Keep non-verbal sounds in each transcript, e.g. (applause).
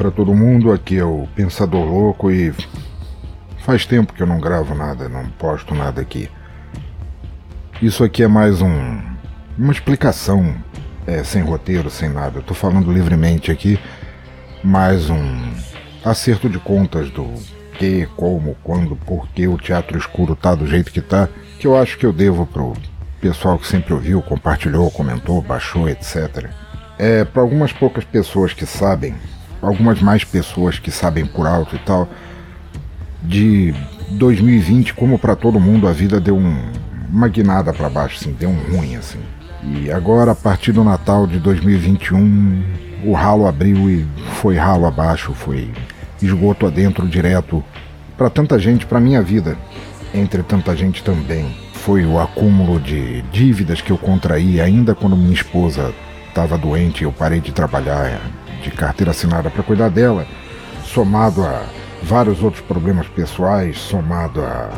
Para todo mundo, aqui é o Pensador Louco e faz tempo que eu não gravo nada, não posto nada aqui. Isso aqui é mais um uma explicação é, sem roteiro, sem nada. Eu tô falando livremente aqui, mais um acerto de contas do que, como, quando, por que o teatro escuro tá do jeito que tá, que eu acho que eu devo pro pessoal que sempre ouviu, compartilhou, comentou, baixou, etc. É, para algumas poucas pessoas que sabem, algumas mais pessoas que sabem por alto e tal, de 2020, como para todo mundo, a vida deu um, uma guinada para baixo, assim, deu um ruim, assim. E agora, a partir do Natal de 2021, o ralo abriu e foi ralo abaixo, foi esgoto adentro direto. Para tanta gente, para minha vida, entre tanta gente também, foi o acúmulo de dívidas que eu contraí ainda quando minha esposa estava doente, eu parei de trabalhar de carteira assinada para cuidar dela, somado a vários outros problemas pessoais, somado a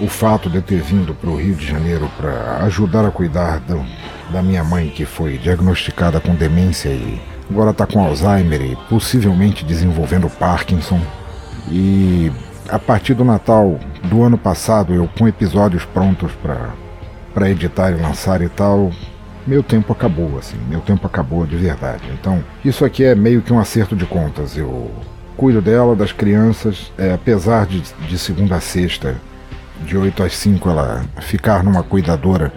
o fato de eu ter vindo para o Rio de Janeiro para ajudar a cuidar do, da minha mãe que foi diagnosticada com demência e agora está com Alzheimer e possivelmente desenvolvendo Parkinson. E a partir do Natal do ano passado, eu com episódios prontos para editar e lançar e tal, meu tempo acabou, assim, meu tempo acabou de verdade. Então, isso aqui é meio que um acerto de contas. Eu cuido dela, das crianças, é, apesar de, de segunda a sexta, de 8 às 5, ela ficar numa cuidadora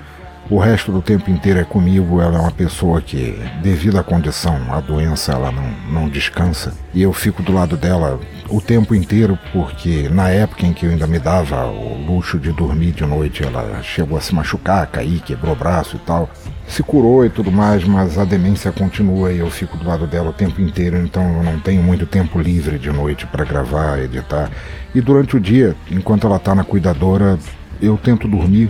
o resto do tempo inteiro é comigo. Ela é uma pessoa que, devido à condição, a doença, ela não, não descansa. E eu fico do lado dela o tempo inteiro, porque na época em que eu ainda me dava o luxo de dormir de noite, ela chegou a se machucar, cair, quebrou o braço e tal. Se curou e tudo mais, mas a demência continua e eu fico do lado dela o tempo inteiro, então eu não tenho muito tempo livre de noite para gravar, editar. E durante o dia, enquanto ela tá na cuidadora, eu tento dormir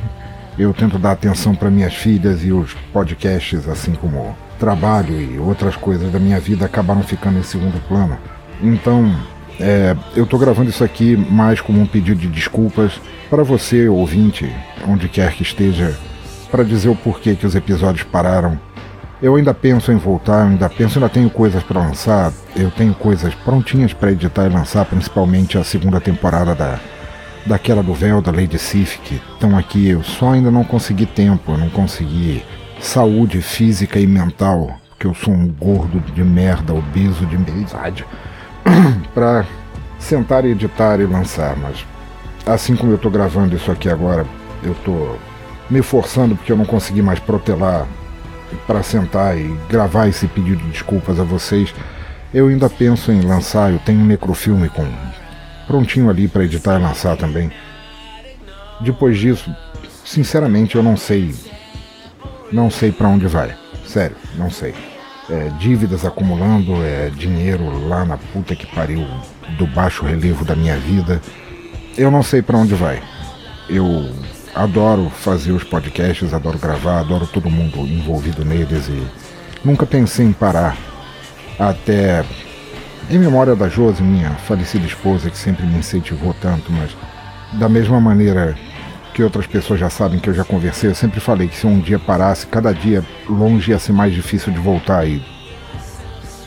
eu tento dar atenção para minhas filhas e os podcasts, assim como trabalho e outras coisas da minha vida, acabaram ficando em segundo plano. Então, é, eu estou gravando isso aqui mais como um pedido de desculpas para você, ouvinte, onde quer que esteja, para dizer o porquê que os episódios pararam. Eu ainda penso em voltar, ainda penso, ainda tenho coisas para lançar, eu tenho coisas prontinhas para editar e lançar, principalmente a segunda temporada da daquela do véu, da Lady Sif, que estão aqui. Eu só ainda não consegui tempo, não consegui saúde física e mental, porque eu sou um gordo de merda, obeso de verdade, (coughs) para sentar editar e lançar. Mas assim como eu estou gravando isso aqui agora, eu estou me forçando porque eu não consegui mais protelar para sentar e gravar esse pedido de desculpas a vocês. Eu ainda penso em lançar, eu tenho um necrofilme com prontinho ali para editar e lançar também. Depois disso, sinceramente eu não sei, não sei para onde vai. Sério, não sei. É, dívidas acumulando, é, dinheiro lá na puta que pariu do baixo relevo da minha vida. Eu não sei para onde vai. Eu adoro fazer os podcasts, adoro gravar, adoro todo mundo envolvido neles e nunca pensei em parar até em memória da Josi, minha falecida esposa, que sempre me incentivou tanto, mas da mesma maneira que outras pessoas já sabem que eu já conversei, eu sempre falei que se um dia parasse, cada dia longe ia ser mais difícil de voltar e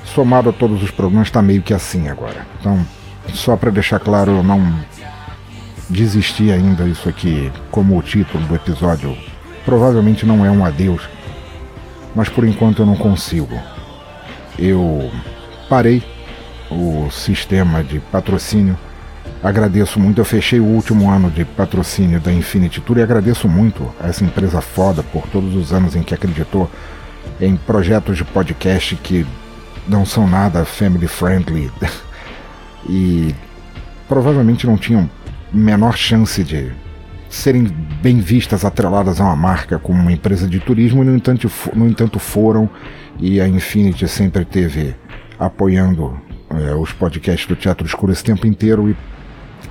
somado a todos os problemas está meio que assim agora. Então, só para deixar claro, eu não desisti ainda isso aqui como o título do episódio. Provavelmente não é um adeus, mas por enquanto eu não consigo. Eu parei o sistema de patrocínio. Agradeço muito, eu fechei o último ano de patrocínio da Infinity Tour e agradeço muito a essa empresa foda por todos os anos em que acreditou em projetos de podcast que não são nada family friendly (laughs) e provavelmente não tinham menor chance de serem bem vistas, atreladas a uma marca como uma empresa de turismo, e no entanto, no entanto foram, e a Infinity sempre teve apoiando é, os podcasts do Teatro Escuro esse tempo inteiro e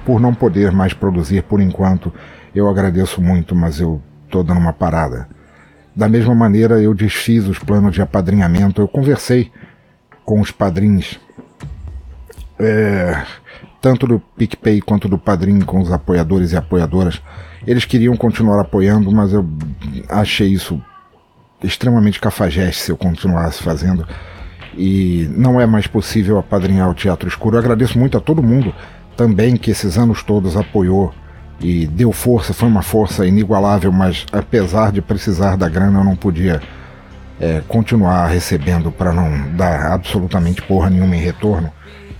por não poder mais produzir por enquanto, eu agradeço muito, mas eu estou dando uma parada. Da mesma maneira, eu desfiz os planos de apadrinhamento, eu conversei com os padrinhos, é, tanto do PicPay quanto do Padrim, com os apoiadores e apoiadoras. Eles queriam continuar apoiando, mas eu achei isso extremamente cafajeste se eu continuasse fazendo e não é mais possível apadrinhar o Teatro Escuro. Eu agradeço muito a todo mundo também que esses anos todos apoiou e deu força, foi uma força inigualável, mas apesar de precisar da grana, eu não podia é, continuar recebendo para não dar absolutamente porra nenhuma em retorno.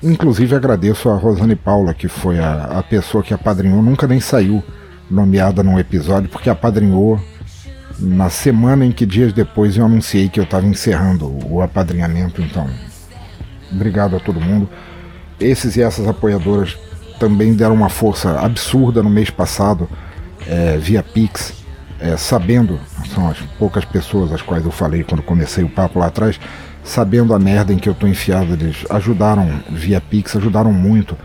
Inclusive agradeço a Rosane Paula, que foi a, a pessoa que apadrinhou, nunca nem saiu nomeada num episódio, porque apadrinhou na semana em que dias depois eu anunciei que eu estava encerrando o apadrinhamento. Então, obrigado a todo mundo. Esses e essas apoiadoras também deram uma força absurda no mês passado é, via Pix, é, sabendo, são as poucas pessoas às quais eu falei quando comecei o papo lá atrás, sabendo a merda em que eu tô enfiado, eles ajudaram via Pix, ajudaram muito,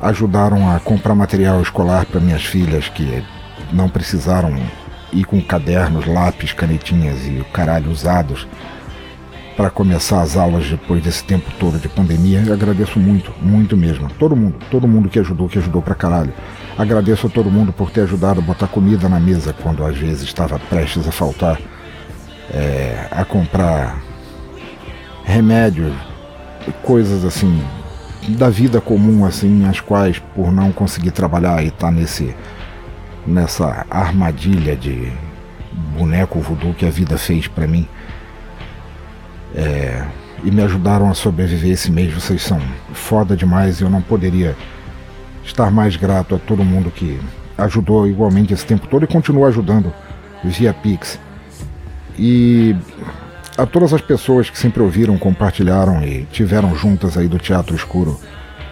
ajudaram a comprar material escolar para minhas filhas que não precisaram ir com cadernos, lápis, canetinhas e o caralho usados para começar as aulas depois desse tempo todo de pandemia. Eu agradeço muito, muito mesmo. Todo mundo, todo mundo que ajudou, que ajudou pra caralho. Agradeço a todo mundo por ter ajudado a botar comida na mesa quando às vezes estava prestes a faltar, é, a comprar remédios, coisas assim da vida comum assim, as quais por não conseguir trabalhar e estar tá nesse nessa armadilha de boneco voodoo que a vida fez para mim é, e me ajudaram a sobreviver esse mês. Vocês são foda demais e eu não poderia estar mais grato a todo mundo que ajudou igualmente esse tempo todo e continua ajudando via Pix. E a todas as pessoas que sempre ouviram, compartilharam e tiveram juntas aí do Teatro Escuro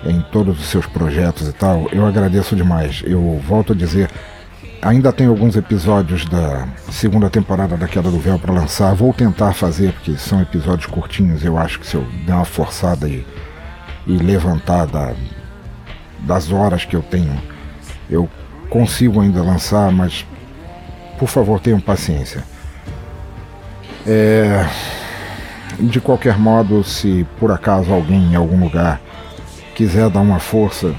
em todos os seus projetos e tal, eu agradeço demais. Eu volto a dizer, Ainda tem alguns episódios da segunda temporada da Queda do Véu para lançar. Vou tentar fazer, porque são episódios curtinhos. Eu acho que se eu der uma forçada e, e levantar da, das horas que eu tenho, eu consigo ainda lançar, mas por favor tenham paciência. É, de qualquer modo, se por acaso alguém em algum lugar quiser dar uma força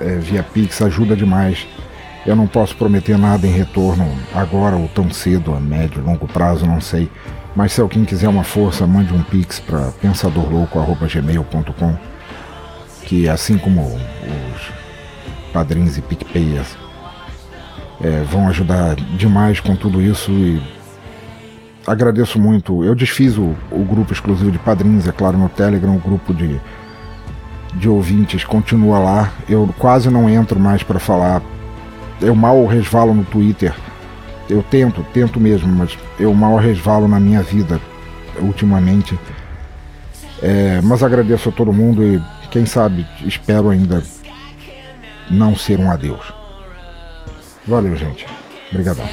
é, via Pix, ajuda demais eu não posso prometer nada em retorno agora ou tão cedo, a médio, longo prazo, não sei. Mas se alguém quiser uma força, mande um pix para pensadorlouco.gmail.com que assim como os padrinhos e PicPayers é, vão ajudar demais com tudo isso e agradeço muito. Eu desfiz o, o grupo exclusivo de padrinhos, é claro, no Telegram, o grupo de, de ouvintes continua lá. Eu quase não entro mais para falar eu mal resvalo no Twitter. Eu tento, tento mesmo, mas eu mal resvalo na minha vida ultimamente. É, mas agradeço a todo mundo e quem sabe espero ainda não ser um adeus. Valeu, gente. Obrigadão.